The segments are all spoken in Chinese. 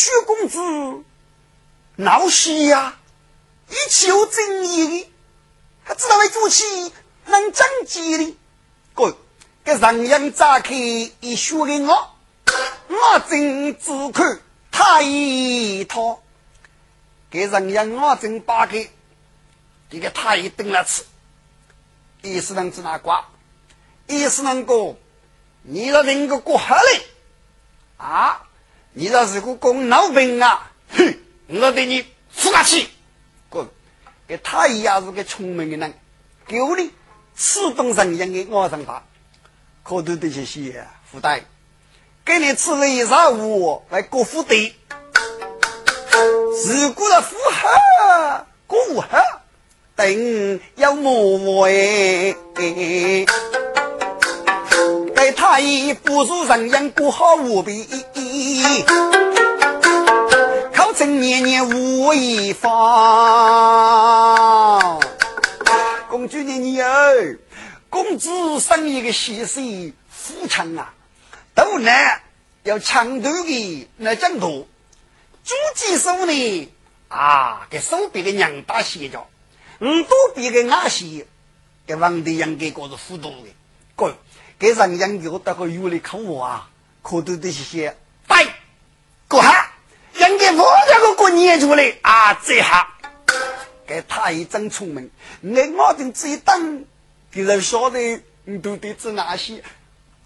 薛公子闹戏呀，一起有正义的，他知道为做起能争气的，哥，给人样扎开一说给我，我真只看他一套，给人样我真扒开，这个他一顿了吃，意思能知哪瓜，意思能够，你的能够过好嘞。啊！你这是个公老兵啊！哼！我对你出下去，滚！跟他一样是个聪明的人，够你此动人样的我上他，可都得些些负担。给你吃了一上午来过副队，如果的符合过合，等要我哎。他已不如人样过好无比，考证年年无一方。公主的女儿，公子生一个喜事富强啊，都难要强夺的那争夺。朱继手呢啊，给手臂的娘大些着，五多比个阿些，给王德阳给个是糊涂的，滚。给人养有得个有的可我啊，可多的些些，对，过哈，养给我这个过年出来啊，这下给他一真聪明，那我的这一等，给人晓得你都得知哪些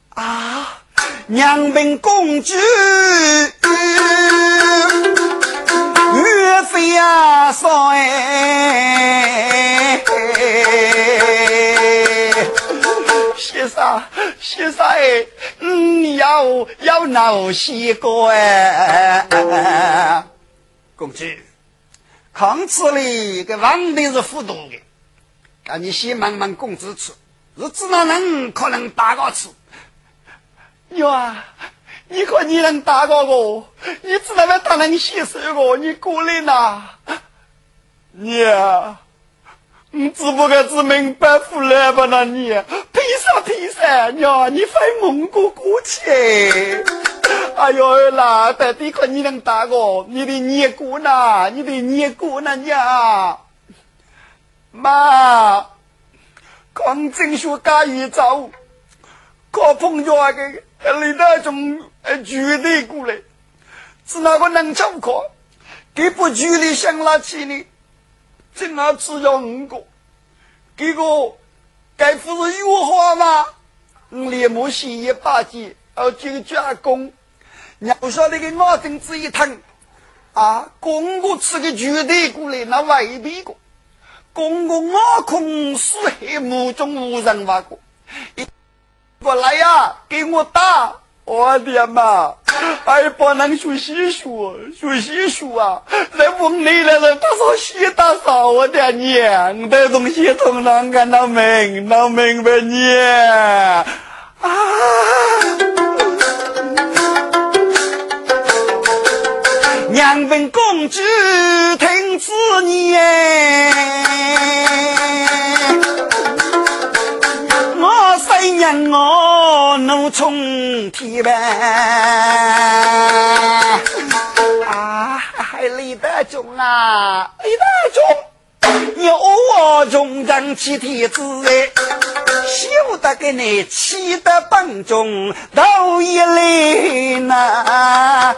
啊？娘本公主岳飞啊，少哎。先生，先生哎，嗯，要要闹西瓜哎，公主，康吃里个王的是糊涂的，赶紧先问问公子吃，日子哪能可能打个吃？娘啊，你看你能打过我，你知道要打人先手我，你过来呐，娘。你只不过是明白胡来吧？那你凭啥凭啥？娘，你非蒙古过去？哎呦啦，到底看你能打我？你的捏过呢？你的捏过呢？娘，妈，刚正学干一走，可碰着个李大忠举队过来，是哪个能教课？给不距离想拉起呢？正好只要五个，这个该不是有话吗？我连木洗一把几，而就加工。要说那个脑筋子一疼啊，公公吃个绝对过来，那未必过。公公我空死黑目中无人挖过，过来呀，给我打！我的妈！还不能学习书，学习书啊！在屋里来了，他说洗打扫我的娘，这东西通常看到明，能明白你啊！娘问公主听此言。娘我怒冲天呗，啊，李德忠啊，李德忠，你我忠正起天子哎，休得给你气得本中都一泪呐，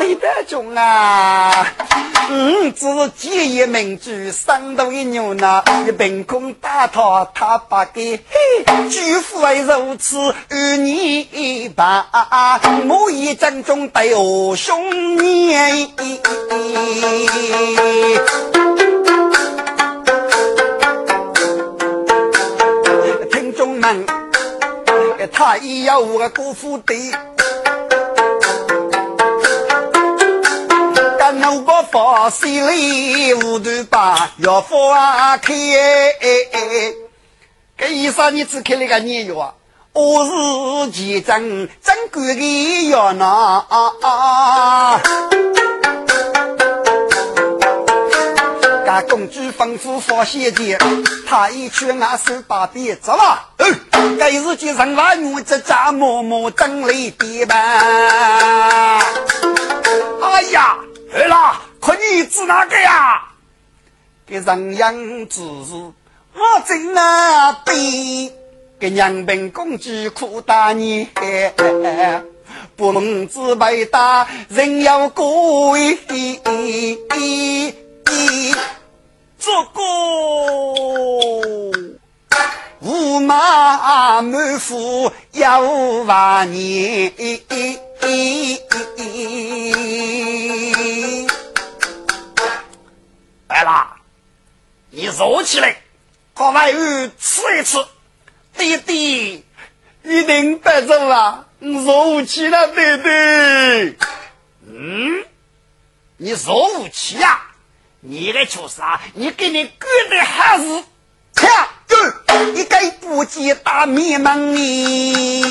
李德忠啊。嗯，只见一名主，生头一牛呢，一凭空打他，他把给举夫为如此，与你把我一阵中对我兄弟。听众们，他也有个姑父的。我个发心里糊涂把药方开。这医生你只开了个年药？我是其中掌管的药呢。家公主吩咐放血前，他一去俺手把鞭走了。该是去人娃女这家默默整理的吧。哎呀，儿啦，可你指哪个呀？给人样子，我真啊悲。给娘本公主苦大你，不能自白大人要贵。这个驸马满腹要万年。来啦，你坐起来，和外儿吃一吃。弟弟，一定白走了，若无其了，弟弟。嗯，你若无其呀？你来做啥？你给你哥的孩子，跳，你该不计大迷门你。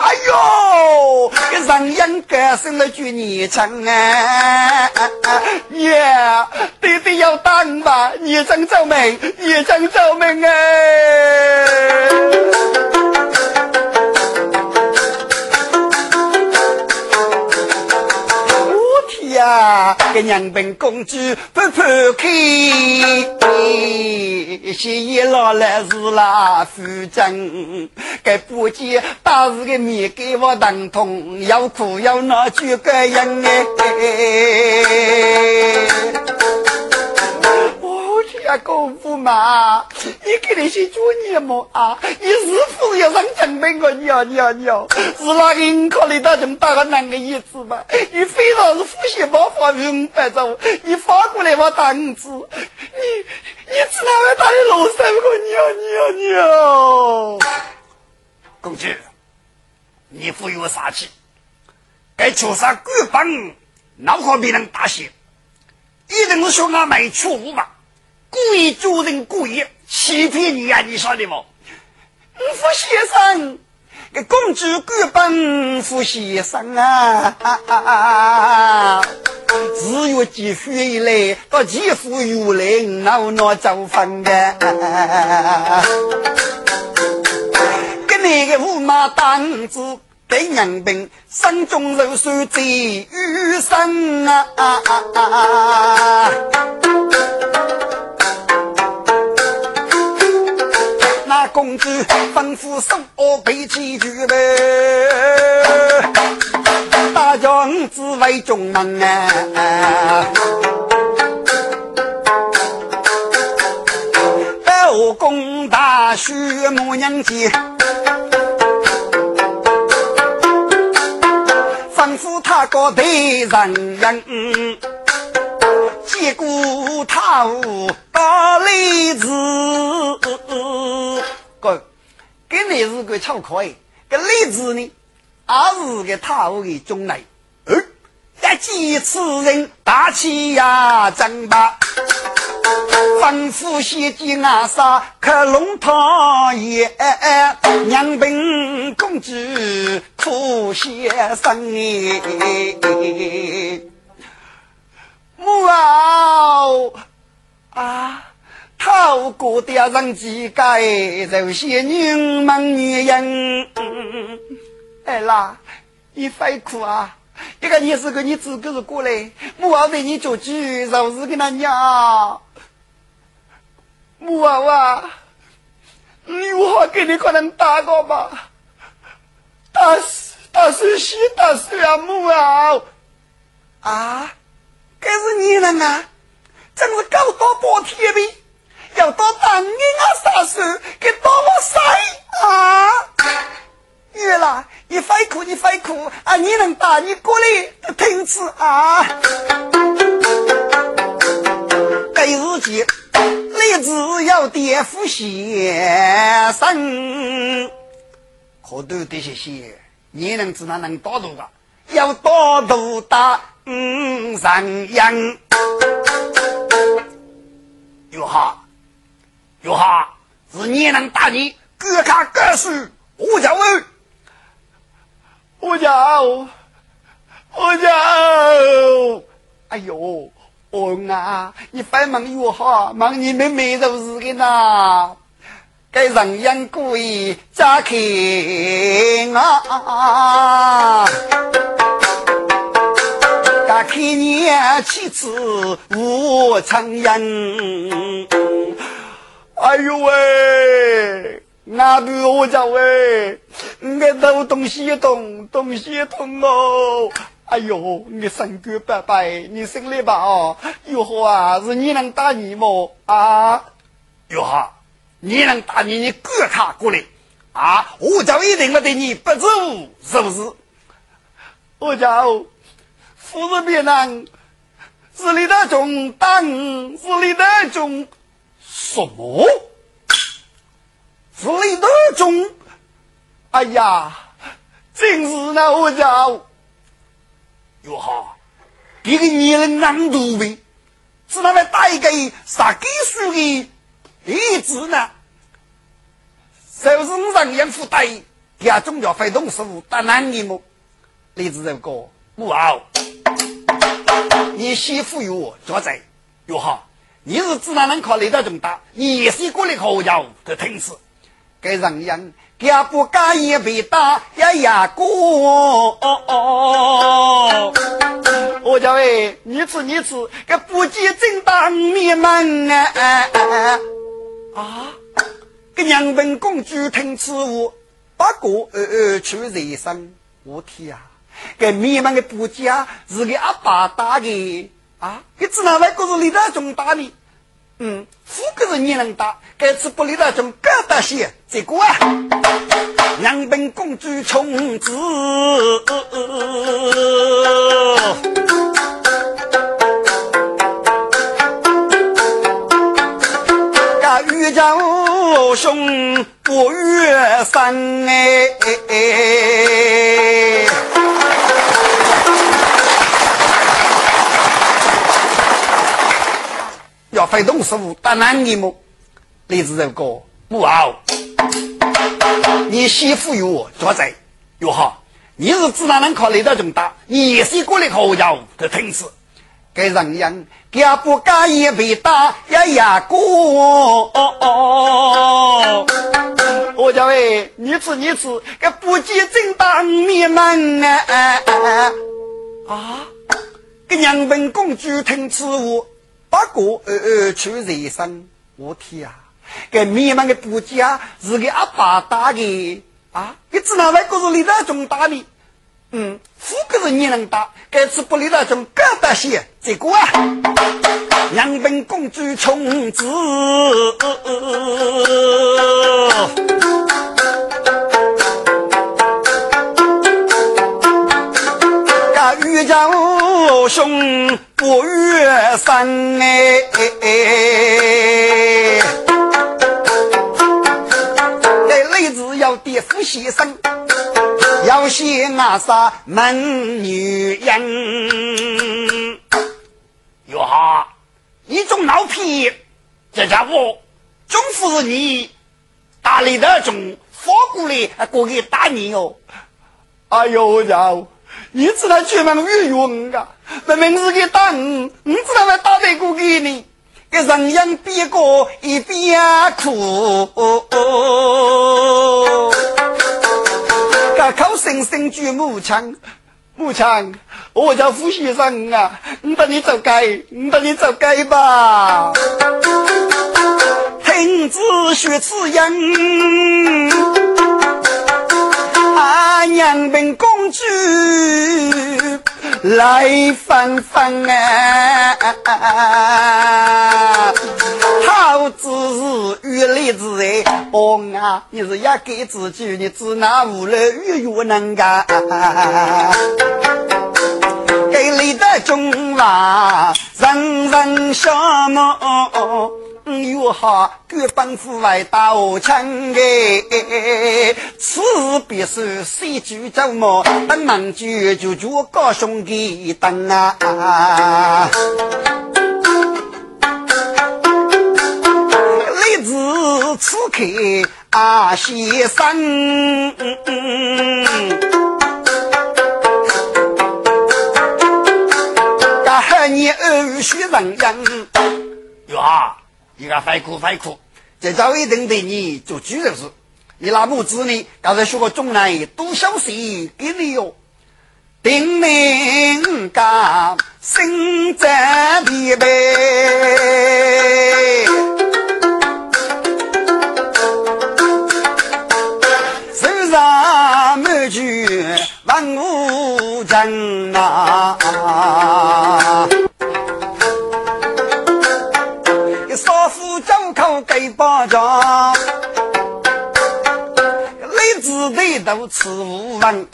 哎呦，给上阳哥生了句孽称啊！耶，弟弟要当吧，孽障造命，孽障造命哎！呀，给娘本公主不判开，先一老来是拉夫正，给不见当时的面给我疼痛，要哭要闹就个样哎。呀，功夫嘛，你给那些做孽么啊？你是不是要上证明我尿尿尿？是哪个人考虑到这么大个难个意思嘛？你非常是呼吸包发明白走，你发过来我打五子，你你只能会打你老三个尿尿尿。公主，你不有杀气？该求杀官帮，脑壳别人大些，一定是说俺没错误吧？故意做人故意欺骗你呀！你晓得不？傅先生，给公主官本傅先生啊！自月积蓄以来，到继父有来闹闹造反的，跟那个驸马当子给娘兵，山中肉水最余生啊！那公主吩咐送我备齐酒呗，大将子为中门啊！后宫大婿母娘接，吩咐他个对人人。结果他无大例子，给你是个巧克力，个例子呢，也是个他无的中来。嗯，一见此人大气呀，真吧？吩咐先进阿杀克龙汤也，娘本公主苦先生你。母后啊，透过的人几个有些女门女人，哎啦，你别哭啊！这个你是个你自个是过来，母后对你做主，就是跟他娘。母后啊，有话给你可能打个吧？打打死西打死啊，母后啊！该是你人啊，真是搞到半天呗，要到当年啊杀手给到我谁啊？月啦，你快哭，你快哭啊！你能打你过来听次啊？该日记立志要颠覆先生，可都得些些，你能知道能打多个？要多度大人样。你能打你，各看各书，我叫我，我叫，我叫，哎呦，哦啊，你反忙哟哈，忙你妹妹都是的呐。该人养故意扎开啊！该看年妻子无常人。哎呦喂，那不我讲喂，我都东西东，东西东哦。哎呦，你身骨白白，你心里吧哦，哟呵啊，是你能打你么？啊，哟呵。你能打你，你赶他过来啊！我就一定不对你不走，是不是？我叫夫人别难，是李德忠打你，是李德忠什么？是李德忠？哎呀，真是那我叫哟哈！这个女人难读呗，是那么打一个杀给输的。一直呢，就是五人养父带，家中要非动师傅打男的么？李子这个不好，你媳妇有我做在哟哈，你是只能能考虑到这么大，你也是过来考教的听词，该人样家不干也被打呀呀过。我叫喂，你吃你吃，个不计正当面门啊！啊！个娘本公主听此话，不过呃呃去人生。我天啊！个迷茫的不家是给阿爸打的啊！你只能外国是李大忠打的。嗯，富个是你能打，该次不李大忠更大些。结果啊，娘本公主从此。欲叫兄不越山哎，非动师傅打男你么？李子这个不好，你媳妇有我做在，哟哈，你是自然能考虑到这么大，你也是过来考教的听词。该人样，家不干也被打呀呀过。我叫哎，你吃你吃，个不计正当面门啊！啊，个娘本公主听此话，不过呃呃去人生。我天啊，个面门的不家是个阿爸打的啊！你只能外国是李大忠打的。嗯，富个是你能打，该次不离那种高大些。结果啊，两本公主从此，那玉家兄不约三哎，那妹子要爹夫先生。要写阿啥门女人，哟哈！你种老皮，这家伙总是你打理的种发过来过给打你哦！哎呦呀！你知道专门语用啊？明明是给打你，你知道我打得过给你？给人样边个一边哭。口声声句母亲，母亲，我叫傅先生啊，你带你走街，你带你走街吧。听子学此音，阿娘本公主来翻翻啊。好子是玉来子哎，哦啊，你是一给自己，你只拿无来玉玉能干。给你的中华人人羡慕，又好，官帮府外打我枪哎，此别是谁举走么？等忙就就就高兄弟等啊！来自此刻啊，先生。你二学人样哟啊！你个快哭快哭！这早一定对你做主人是。你那母子呢？刚才学个中来多消息给你哟。定能干心在疲惫，手上满句万物人呐。子队都吃无闻。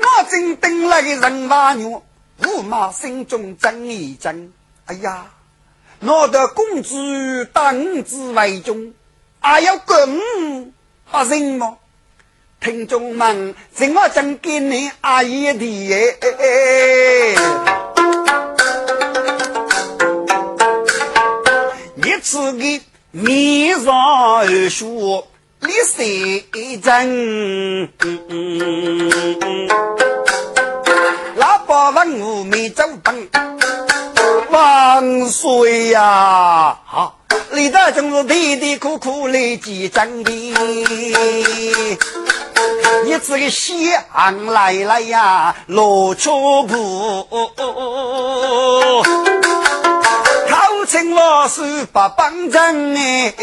我正等来个人马牛，驸马心中争一争。哎呀，我的公主当之为重，还要更吓人么？听众们，怎么讲给你阿姨的？此个面上而说，立谁真？老八问我没走本，万岁呀！好，李大总是啼啼哭哭来见真的。你这个香来了呀，罗秋布。请老师把帮阵哎！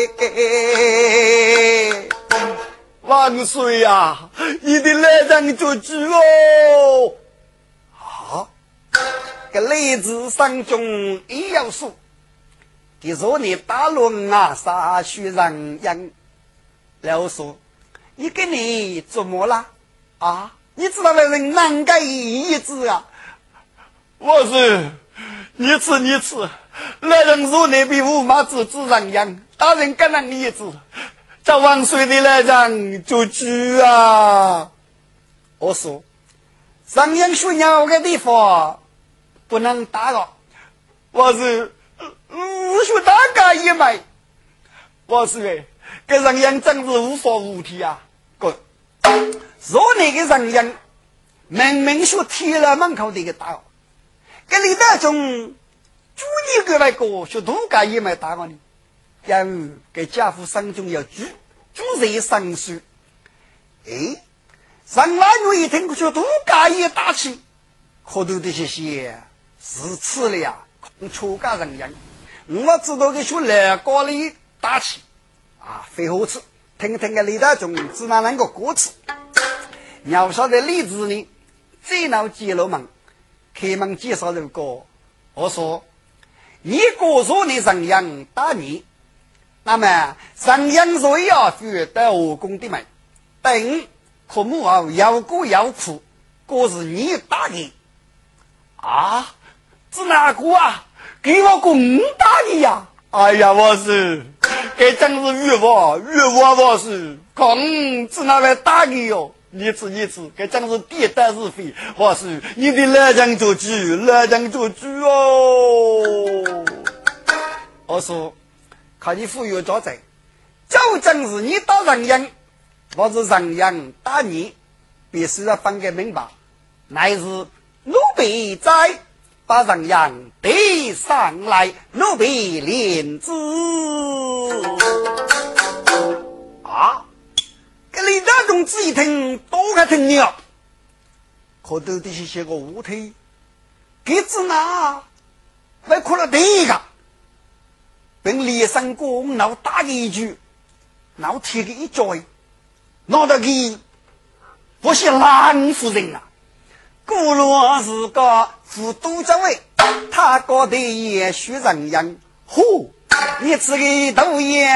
万岁呀！你的来人做主哦！啊，这来自山中也要说，你说你打龙啊，杀许人样？老说，你给你怎么了？啊？你知道那人难改意志啊？我是，你吃你吃。来人如你比五马子子人样，大人敢让你一子，叫万岁的来人做主啊！我说，上阳学鸟的地方不能打扰。我是武学大家一枚，我是哎，这上阳真是无法无天啊！滚！若你的上阳明明说贴了门口的一个打，给你那种。祝你个那个学土改也没打我呢，因为给家父生中要主主人生书，哎，上来我一听学土改也打起，可多的些些是吃了呀，出家人样，我知道个学来高里打起，啊，废话吃，听听个李大忠只那那个歌词，要晓得例子呢，最闹揭露门，开门介绍这个，我说。你过说你神阳打你，那么神阳若要去得武功的门，等可母啊要过要苦，过是你打的啊？是哪个啊？给我公打的呀！哎呀，我是，这真是冤枉，冤枉我是，公是哪位打的哟？你吃你吃，这真是地大是非。我是你的老将做主，老将做主哦。我说，看你富有多财，就正是你打人样，或是人样打你，必须要分个明白。乃是奴婢在把人样提上来，奴婢领子这李大同志一听，多看听了，可都得些些个乌腿，给子拿？还哭了第一个，并连上公闹打一句，闹贴个一脚，闹得给不是蓝夫人啊！古若是个副都这位，他搞得也许人样，呼。你这个大爷，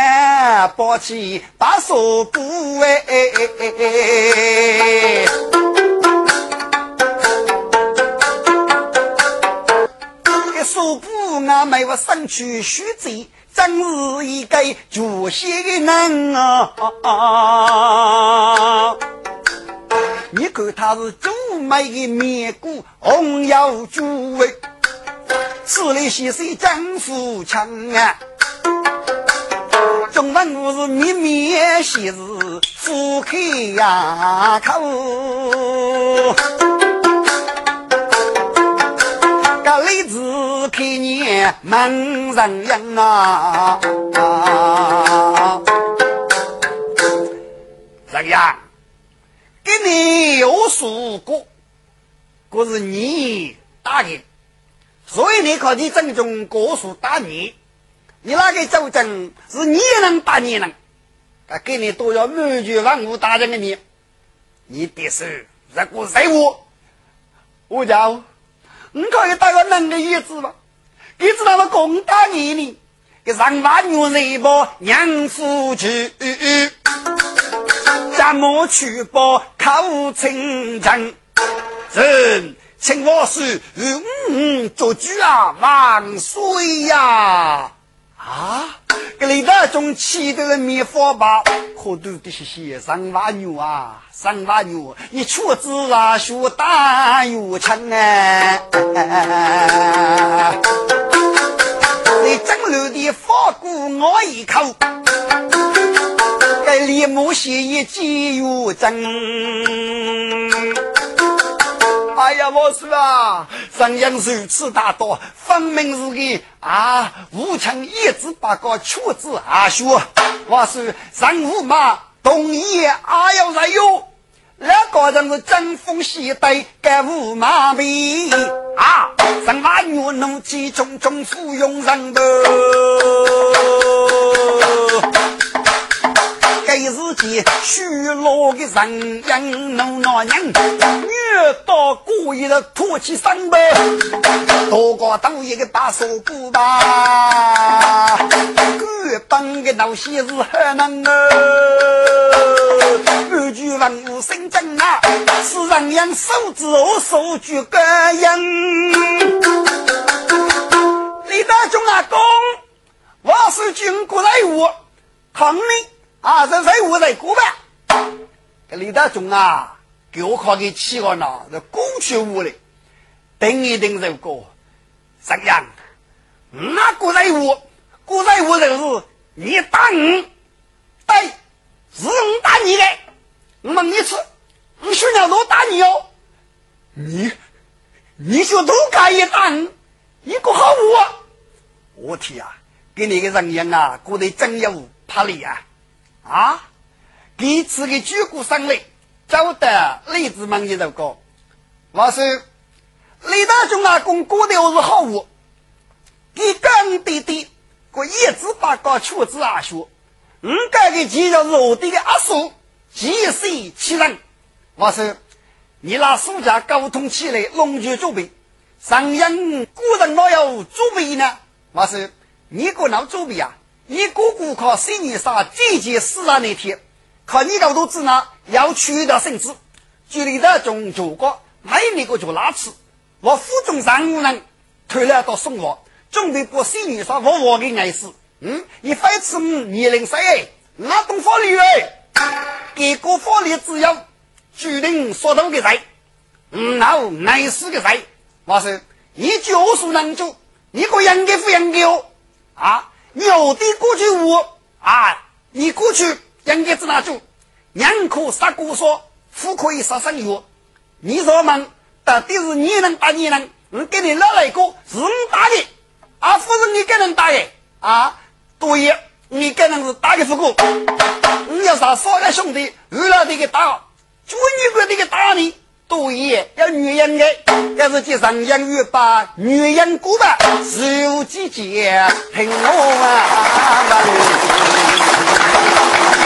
抱起把手鼓哎，这手鼓父阿妹我生去须知，真是一个绝贤人啊！你看他是朱梅的面骨，红腰朱位，此类先生江湖强啊！中文故事面面喜事，富开呀口。个例子开年门人样啊！怎样？给你有说过，可是你打的，所以你可以正中国术打你。你那个周正是你能打你能，他给你多要满足万物大人的你，你得是这个任务，我叫。你可以打个能的意思吗？你知道我攻打你呢？给上万女人把娘夫去，怎么去把口称真，人请我是嗯做主啊，万岁呀！啊，给你那种气的人灭火吧，可都得些些上万牛啊！三把牛，你出子啊，学打油枪啊！你整路的发鼓我一口，给李木写一记油针。哎呀，我说啊，上阳如此大刀，分明是个啊，武枪一字八个，出子阿学。我说上午嘛。东野阿要在哟，那个人是争锋携带，干无马鼻啊！上马女怒气冲冲，簇拥人头。给自己虚落的人样弄那人，越到故意的吐气声呗，多个当一个大手鼓吧，各帮的老些是很能哦，安居万物生真啊，是人样手指和手举个样。李大忠阿公，我是军国来务，抗命。啊，这任务在过吧？这李大忠啊，给我考给七个呢，这过去屋里，等一等这个，怎样？那过任务，过任务就是你打我，对，是我打你的。我问你次，你兄弟都打你哦？你，你说都可以打你，一个好物。我天啊，给你个人样啊，过得真有魄力啊！啊！第次的举国胜利，走得李子们一首歌。我说李大中阿公过的是好物，给干爹爹过一字八个出子阿叔，我该给介绍是我的阿叔，几岁其人。我说你拿暑假沟通起来，龙泉作备，上阳古人哪有作备呢？我说你个老作备啊！你哥哥考三年上这届四啊那天，考你高头子呢要取得绳子，距离的中九个，没那个就拉次。我府中上五人退了到送我，准备过三年上我我的爱事。嗯，你非此年龄谁？那懂法律哎？给个法律只有决定说头的人，嗯，然后爱事的人。我说你就是能做，你个应该不应该哦？啊？牛的过去我啊！你过去应该知道住，人可杀姑说，虎可以杀生药。你说嘛？到底是你能打你能？我给你拿了一个是你打的，啊，不是你给人打的啊？对，你给人是打的不过，你要杀三个兄弟，为了这个打，就你个这个打你。对，要女人的，要是去上养育把女人过吧，有几节听我啊！